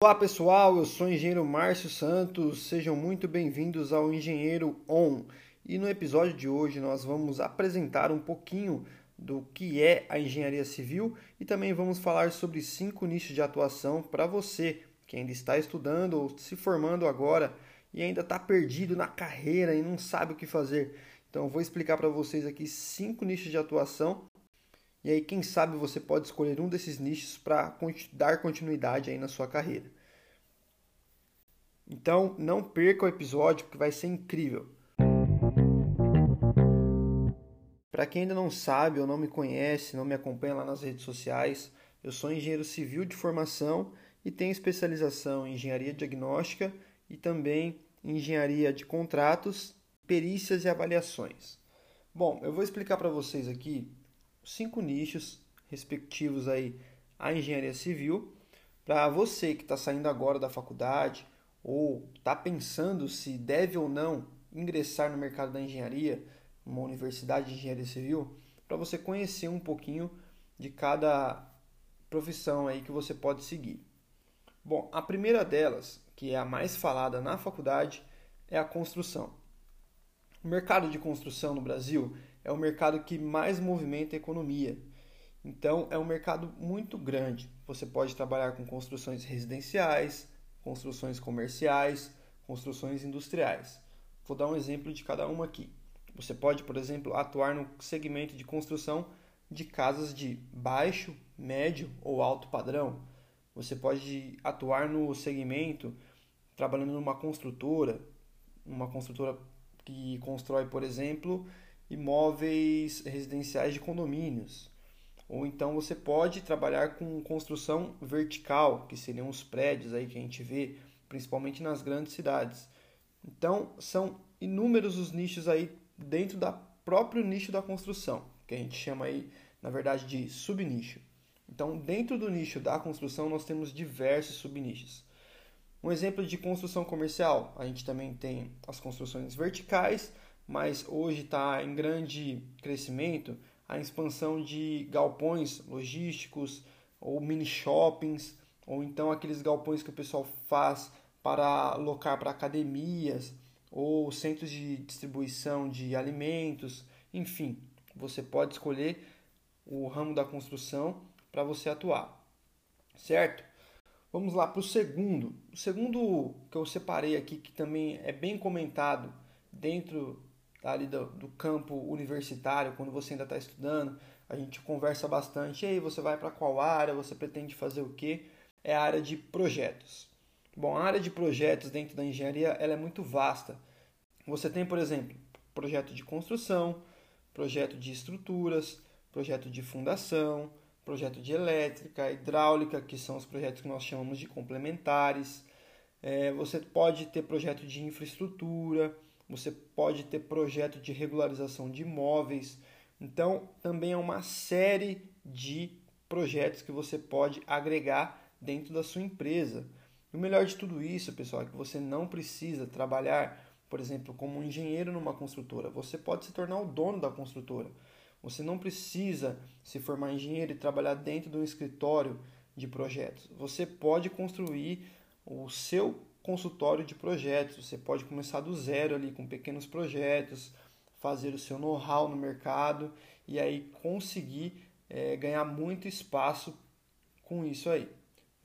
Olá pessoal, eu sou o engenheiro Márcio Santos, sejam muito bem-vindos ao Engenheiro On. E no episódio de hoje nós vamos apresentar um pouquinho do que é a engenharia civil e também vamos falar sobre cinco nichos de atuação para você que ainda está estudando ou se formando agora e ainda está perdido na carreira e não sabe o que fazer. Então vou explicar para vocês aqui cinco nichos de atuação e aí, quem sabe você pode escolher um desses nichos para dar continuidade aí na sua carreira. Então, não perca o episódio que vai ser incrível. Para quem ainda não sabe ou não me conhece, não me acompanha lá nas redes sociais, eu sou engenheiro civil de formação e tenho especialização em engenharia diagnóstica e também em engenharia de contratos, perícias e avaliações. Bom, eu vou explicar para vocês aqui cinco nichos respectivos aí à engenharia civil. Para você que está saindo agora da faculdade ou está pensando se deve ou não ingressar no mercado da engenharia, numa universidade de engenharia civil, para você conhecer um pouquinho de cada profissão aí que você pode seguir. Bom, a primeira delas, que é a mais falada na faculdade, é a construção. O mercado de construção no Brasil é o mercado que mais movimenta a economia. Então, é um mercado muito grande. Você pode trabalhar com construções residenciais, construções comerciais, construções industriais. Vou dar um exemplo de cada uma aqui. Você pode, por exemplo, atuar no segmento de construção de casas de baixo, médio ou alto padrão. Você pode atuar no segmento trabalhando numa construtora, uma construtora que constrói, por exemplo, imóveis residenciais de condomínios. Ou então você pode trabalhar com construção vertical, que seriam os prédios aí que a gente vê, principalmente nas grandes cidades. Então, são inúmeros os nichos aí dentro da próprio nicho da construção, que a gente chama aí, na verdade, de subnicho. Então, dentro do nicho da construção, nós temos diversos subnichos. Um exemplo de construção comercial, a gente também tem as construções verticais, mas hoje está em grande crescimento a expansão de galpões logísticos ou mini shoppings, ou então aqueles galpões que o pessoal faz para alocar para academias ou centros de distribuição de alimentos, enfim, você pode escolher o ramo da construção para você atuar, certo? Vamos lá para o segundo. O segundo que eu separei aqui, que também é bem comentado dentro ali do, do campo universitário, quando você ainda está estudando, a gente conversa bastante. E aí, você vai para qual área? Você pretende fazer o quê? É a área de projetos. Bom, a área de projetos dentro da engenharia ela é muito vasta. Você tem, por exemplo, projeto de construção, projeto de estruturas, projeto de fundação, projeto de elétrica, hidráulica, que são os projetos que nós chamamos de complementares. É, você pode ter projeto de infraestrutura, você pode ter projeto de regularização de imóveis. Então, também é uma série de projetos que você pode agregar dentro da sua empresa. E o melhor de tudo isso, pessoal, é que você não precisa trabalhar, por exemplo, como um engenheiro numa construtora. Você pode se tornar o dono da construtora. Você não precisa se formar engenheiro e trabalhar dentro de um escritório de projetos. Você pode construir o seu consultório de projetos. Você pode começar do zero ali com pequenos projetos, fazer o seu know-how no mercado e aí conseguir é, ganhar muito espaço com isso aí,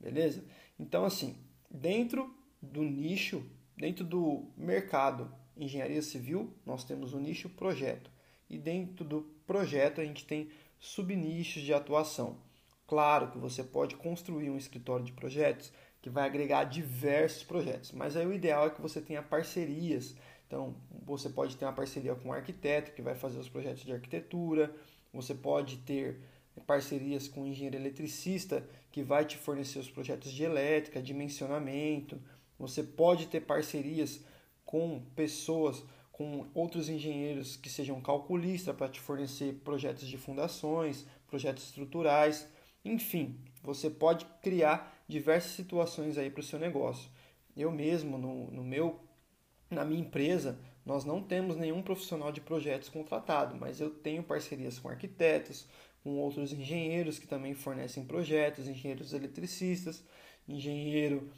beleza? Então, assim, dentro do nicho, dentro do mercado engenharia civil, nós temos o nicho projeto e dentro do projeto a gente tem subnichos de atuação. Claro que você pode construir um escritório de projetos que vai agregar diversos projetos. Mas aí o ideal é que você tenha parcerias. Então, você pode ter uma parceria com um arquiteto que vai fazer os projetos de arquitetura, você pode ter parcerias com um engenheiro eletricista que vai te fornecer os projetos de elétrica, dimensionamento. Você pode ter parcerias com pessoas, com outros engenheiros que sejam calculistas para te fornecer projetos de fundações, projetos estruturais. Enfim, você pode criar diversas situações aí para o seu negócio. Eu mesmo, no, no meu, na minha empresa, nós não temos nenhum profissional de projetos contratado, mas eu tenho parcerias com arquitetos, com outros engenheiros que também fornecem projetos, engenheiros eletricistas, engenheiro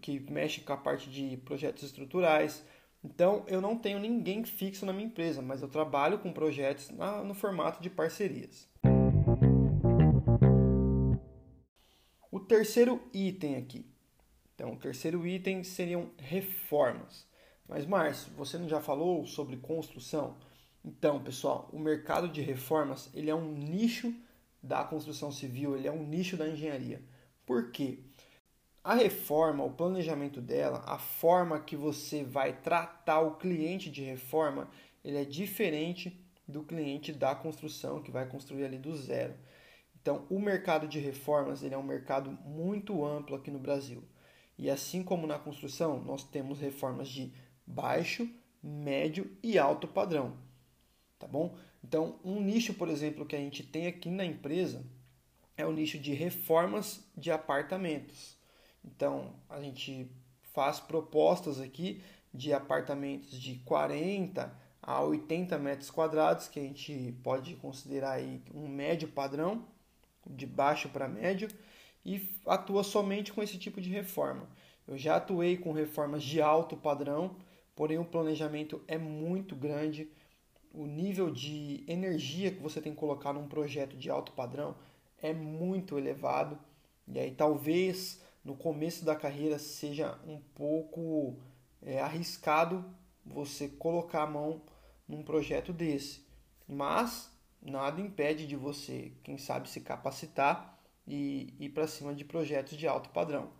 que mexe com a parte de projetos estruturais. Então, eu não tenho ninguém fixo na minha empresa, mas eu trabalho com projetos na, no formato de parcerias. Terceiro item aqui. Então, o terceiro item seriam reformas. Mas, Márcio, você não já falou sobre construção? Então, pessoal, o mercado de reformas ele é um nicho da construção civil, ele é um nicho da engenharia. Por quê? A reforma, o planejamento dela, a forma que você vai tratar o cliente de reforma, ele é diferente do cliente da construção que vai construir ali do zero. Então, o mercado de reformas ele é um mercado muito amplo aqui no Brasil. E assim como na construção, nós temos reformas de baixo, médio e alto padrão. Tá bom? Então, um nicho, por exemplo, que a gente tem aqui na empresa é o nicho de reformas de apartamentos. Então, a gente faz propostas aqui de apartamentos de 40 a 80 metros quadrados, que a gente pode considerar aí um médio padrão, de baixo para médio, e atua somente com esse tipo de reforma. Eu já atuei com reformas de alto padrão, porém o planejamento é muito grande, o nível de energia que você tem que colocar num projeto de alto padrão é muito elevado, e aí talvez no começo da carreira seja um pouco é, arriscado você colocar a mão num projeto desse. Mas nada impede de você, quem sabe, se capacitar e ir para cima de projetos de alto padrão.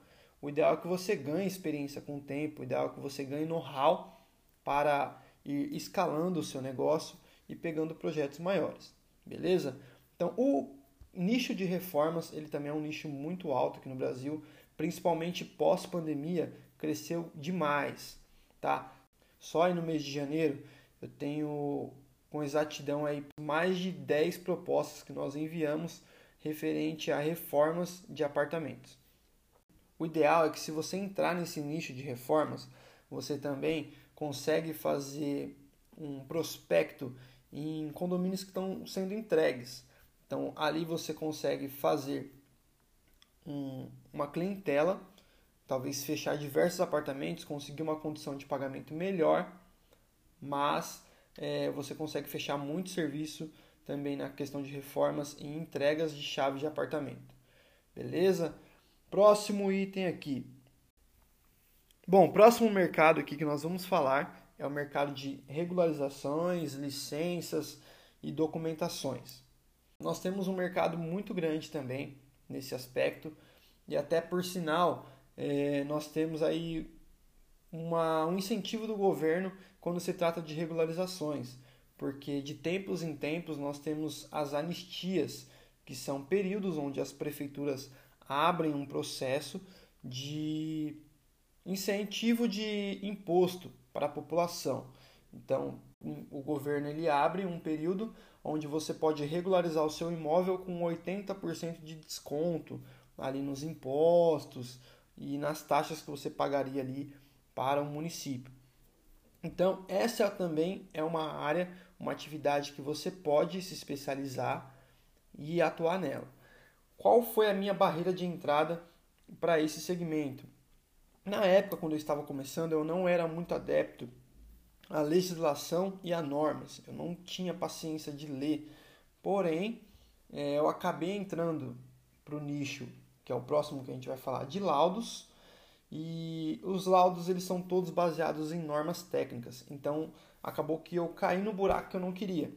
O ideal é que você ganhe experiência com o tempo, o ideal é que você ganhe know-how para ir escalando o seu negócio e pegando projetos maiores. Beleza? Então, o nicho de reformas, ele também é um nicho muito alto aqui no Brasil principalmente pós-pandemia, cresceu demais, tá? Só aí no mês de janeiro eu tenho com exatidão aí mais de 10 propostas que nós enviamos referente a reformas de apartamentos. O ideal é que se você entrar nesse nicho de reformas, você também consegue fazer um prospecto em condomínios que estão sendo entregues. Então ali você consegue fazer um, uma clientela, talvez fechar diversos apartamentos, conseguir uma condição de pagamento melhor, mas é, você consegue fechar muito serviço também na questão de reformas e entregas de chave de apartamento. Beleza? Próximo item aqui. Bom, próximo mercado aqui que nós vamos falar é o mercado de regularizações, licenças e documentações. Nós temos um mercado muito grande também nesse aspecto. E até por sinal, é, nós temos aí uma, um incentivo do governo quando se trata de regularizações, porque de tempos em tempos nós temos as anistias, que são períodos onde as prefeituras abrem um processo de incentivo de imposto para a população. Então, o governo ele abre um período onde você pode regularizar o seu imóvel com 80% de desconto ali nos impostos e nas taxas que você pagaria ali para o município. Então, essa também é uma área, uma atividade que você pode se especializar e atuar nela. Qual foi a minha barreira de entrada para esse segmento? Na época, quando eu estava começando, eu não era muito adepto a legislação e a normas. Eu não tinha paciência de ler. Porém, é, eu acabei entrando para o nicho, que é o próximo que a gente vai falar, de laudos. E os laudos eles são todos baseados em normas técnicas. Então, acabou que eu caí no buraco que eu não queria.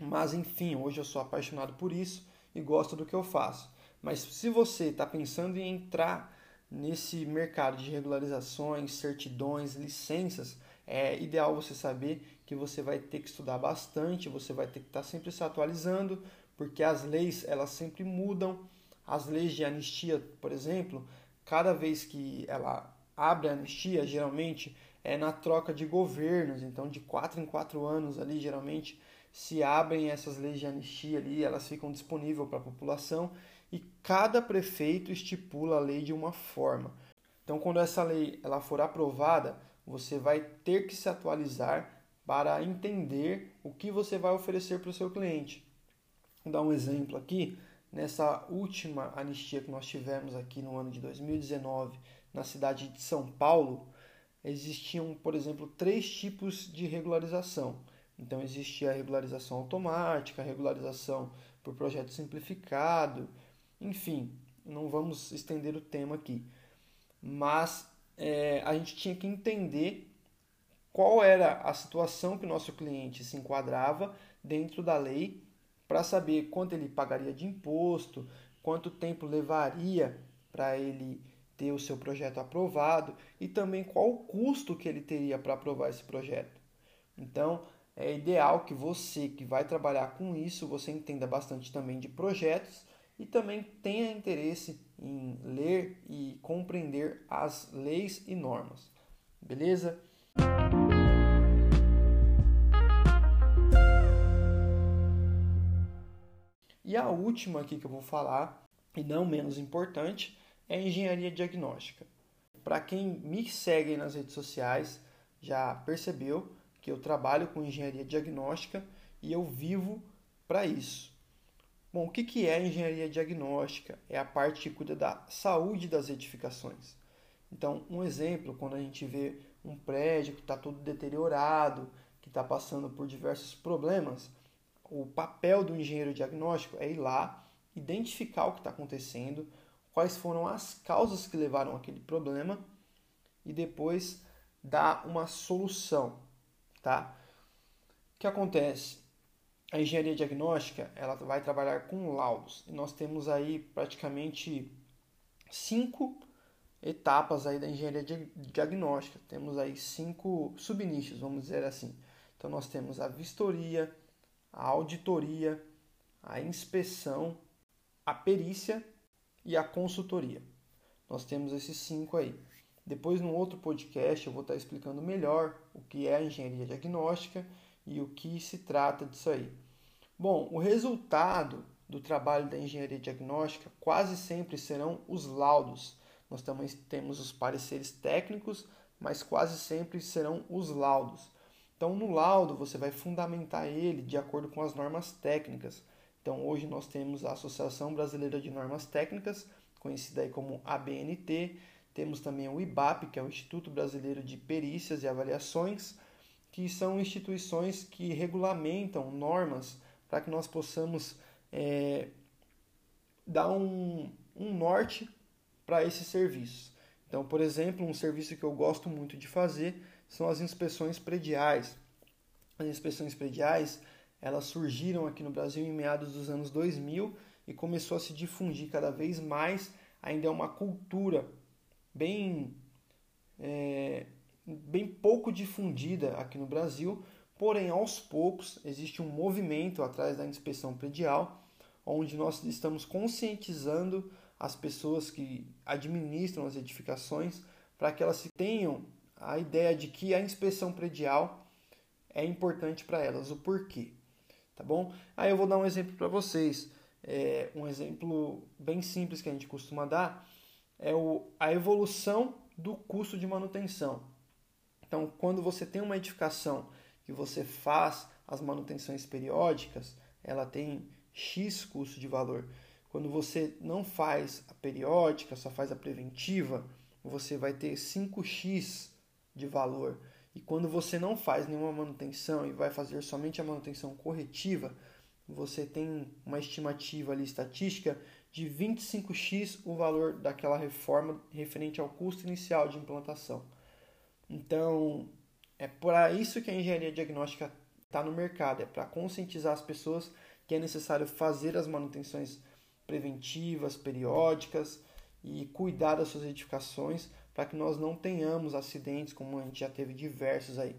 Mas enfim, hoje eu sou apaixonado por isso e gosto do que eu faço. Mas se você está pensando em entrar nesse mercado de regularizações, certidões, licenças, é ideal você saber que você vai ter que estudar bastante, você vai ter que estar sempre se atualizando, porque as leis elas sempre mudam. As leis de anistia, por exemplo, cada vez que ela abre a anistia, geralmente é na troca de governos, então de quatro em quatro anos ali, geralmente se abrem essas leis de anistia ali, elas ficam disponíveis para a população e cada prefeito estipula a lei de uma forma. Então, quando essa lei ela for aprovada, você vai ter que se atualizar para entender o que você vai oferecer para o seu cliente. Vou dar um exemplo aqui. Nessa última anistia que nós tivemos aqui no ano de 2019, na cidade de São Paulo, existiam, por exemplo, três tipos de regularização. Então existia a regularização automática, a regularização por projeto simplificado, enfim, não vamos estender o tema aqui. Mas é, a gente tinha que entender qual era a situação que o nosso cliente se enquadrava dentro da lei para saber quanto ele pagaria de imposto, quanto tempo levaria para ele ter o seu projeto aprovado e também qual o custo que ele teria para aprovar esse projeto. Então, é ideal que você que vai trabalhar com isso, você entenda bastante também de projetos e também tenha interesse em ler e compreender as leis e normas. Beleza? E a última aqui que eu vou falar, e não menos importante, é engenharia diagnóstica. Para quem me segue nas redes sociais, já percebeu que eu trabalho com engenharia diagnóstica e eu vivo para isso. Bom, o que é engenharia diagnóstica? É a parte que cuida da saúde das edificações. Então, um exemplo, quando a gente vê um prédio que está todo deteriorado, que está passando por diversos problemas, o papel do engenheiro diagnóstico é ir lá, identificar o que está acontecendo, quais foram as causas que levaram aquele problema e depois dar uma solução, tá? O que acontece? A engenharia diagnóstica ela vai trabalhar com laudos e nós temos aí praticamente cinco etapas aí da engenharia diagnóstica. Temos aí cinco subnichos, vamos dizer assim. Então nós temos a vistoria, a auditoria, a inspeção, a perícia e a consultoria. Nós temos esses cinco aí. Depois, num outro podcast, eu vou estar explicando melhor o que é a engenharia diagnóstica e o que se trata disso aí. Bom, o resultado do trabalho da engenharia diagnóstica quase sempre serão os laudos. Nós também temos os pareceres técnicos, mas quase sempre serão os laudos. Então, no laudo, você vai fundamentar ele de acordo com as normas técnicas. Então, hoje nós temos a Associação Brasileira de Normas Técnicas, conhecida aí como ABNT. Temos também o IBAP, que é o Instituto Brasileiro de Perícias e Avaliações, que são instituições que regulamentam normas para que nós possamos é, dar um, um norte para esses serviços. Então, por exemplo, um serviço que eu gosto muito de fazer são as inspeções prediais. As inspeções prediais elas surgiram aqui no Brasil em meados dos anos 2000 e começou a se difundir cada vez mais. Ainda é uma cultura bem, é, bem pouco difundida aqui no Brasil, porém aos poucos existe um movimento atrás da inspeção predial, onde nós estamos conscientizando as pessoas que administram as edificações para que elas tenham a ideia de que a inspeção predial é importante para elas. O porquê? Tá bom? Aí eu vou dar um exemplo para vocês. É, um exemplo bem simples que a gente costuma dar é o, a evolução do custo de manutenção. Então, quando você tem uma edificação que você faz as manutenções periódicas, ela tem X custo de valor. Quando você não faz a periódica, só faz a preventiva, você vai ter 5x de valor. E quando você não faz nenhuma manutenção e vai fazer somente a manutenção corretiva, você tem uma estimativa ali estatística de 25x o valor daquela reforma referente ao custo inicial de implantação. Então, é para isso que a engenharia diagnóstica está no mercado, é para conscientizar as pessoas que é necessário fazer as manutenções preventivas, periódicas e cuidar das suas edificações para que nós não tenhamos acidentes como a gente já teve diversos aí.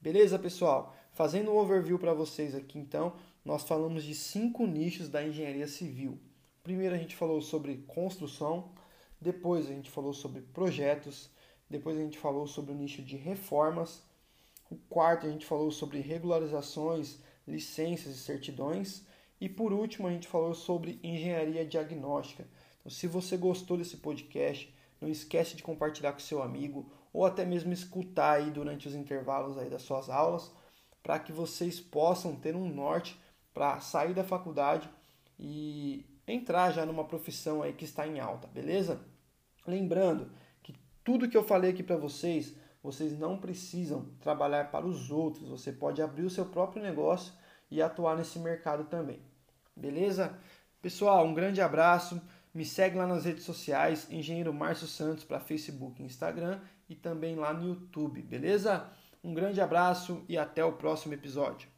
Beleza, pessoal? Fazendo um overview para vocês aqui, então, nós falamos de cinco nichos da engenharia civil. Primeiro a gente falou sobre construção, depois a gente falou sobre projetos, depois a gente falou sobre o nicho de reformas, o quarto a gente falou sobre regularizações, licenças e certidões, e por último a gente falou sobre engenharia diagnóstica. Então, se você gostou desse podcast, não esquece de compartilhar com seu amigo ou até mesmo escutar aí durante os intervalos aí das suas aulas, para que vocês possam ter um norte para sair da faculdade e entrar já numa profissão aí que está em alta, beleza? Lembrando que tudo que eu falei aqui para vocês, vocês não precisam trabalhar para os outros. Você pode abrir o seu próprio negócio e atuar nesse mercado também. Beleza? Pessoal, um grande abraço. Me segue lá nas redes sociais, Engenheiro Márcio Santos para Facebook e Instagram e também lá no YouTube, beleza? Um grande abraço e até o próximo episódio.